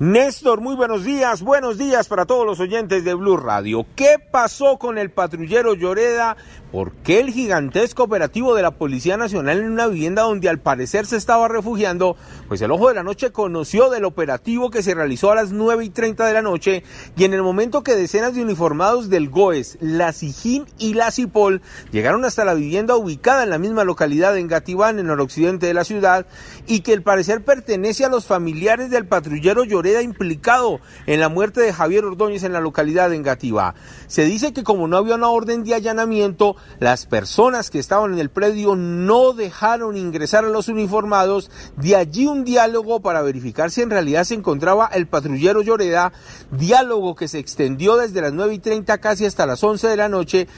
Néstor, muy buenos días, buenos días para todos los oyentes de Blue Radio. ¿Qué pasó con el patrullero Lloreda? ¿Por qué el gigantesco operativo de la Policía Nacional en una vivienda donde al parecer se estaba refugiando? Pues el Ojo de la Noche conoció del operativo que se realizó a las 9 y 30 de la noche y en el momento que decenas de uniformados del GOES, la SIJIN y la CIPOL llegaron hasta la vivienda ubicada en la misma localidad en Gativán, en el noroccidente de la ciudad, y que al parecer pertenece a los familiares del patrullero Lloreda implicado en la muerte de Javier Ordóñez en la localidad de Engativá. Se dice que como no había una orden de allanamiento, las personas que estaban en el predio no dejaron ingresar a los uniformados, de allí un diálogo para verificar si en realidad se encontraba el patrullero Lloreda, diálogo que se extendió desde las 9 y 30 casi hasta las 11 de la noche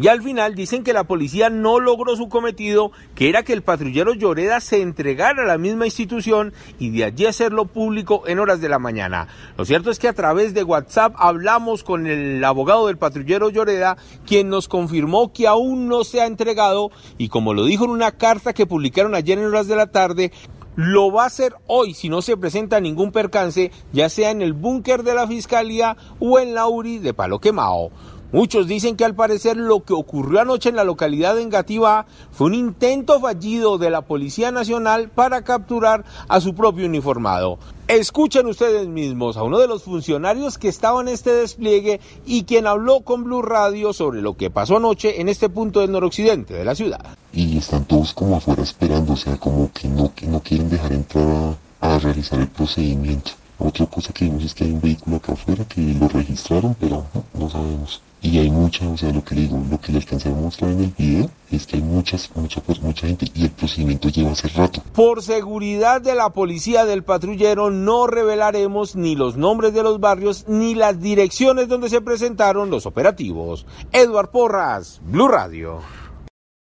y al final dicen que la policía no logró su cometido, que era que el patrullero Lloreda se entregara a la misma institución y de allí hacerlo público en horas de la mañana. Lo cierto es que a través de WhatsApp hablamos con el abogado del patrullero Lloreda, quien nos confirmó que aún no se ha entregado y como lo dijo en una carta que publicaron ayer en horas de la tarde, lo va a hacer hoy si no se presenta ningún percance, ya sea en el búnker de la Fiscalía o en la URI de Palo Quemao. Muchos dicen que al parecer lo que ocurrió anoche en la localidad de Engativá fue un intento fallido de la Policía Nacional para capturar a su propio uniformado. Escuchen ustedes mismos a uno de los funcionarios que estaba en este despliegue y quien habló con Blue Radio sobre lo que pasó anoche en este punto del noroccidente de la ciudad. Y están todos como afuera esperando, o sea, como que no, que no quieren dejar entrar a, a realizar el procedimiento. Otra cosa que vimos es que hay un vehículo acá afuera que lo registraron, pero no sabemos. Y hay mucha, o sea, lo que le digo, lo que le alcancé a mostrar en el video es que hay muchas, mucha, pues, mucha gente y el procedimiento lleva hace rato. Por seguridad de la policía del patrullero no revelaremos ni los nombres de los barrios ni las direcciones donde se presentaron los operativos. Edward Porras, Blue Radio.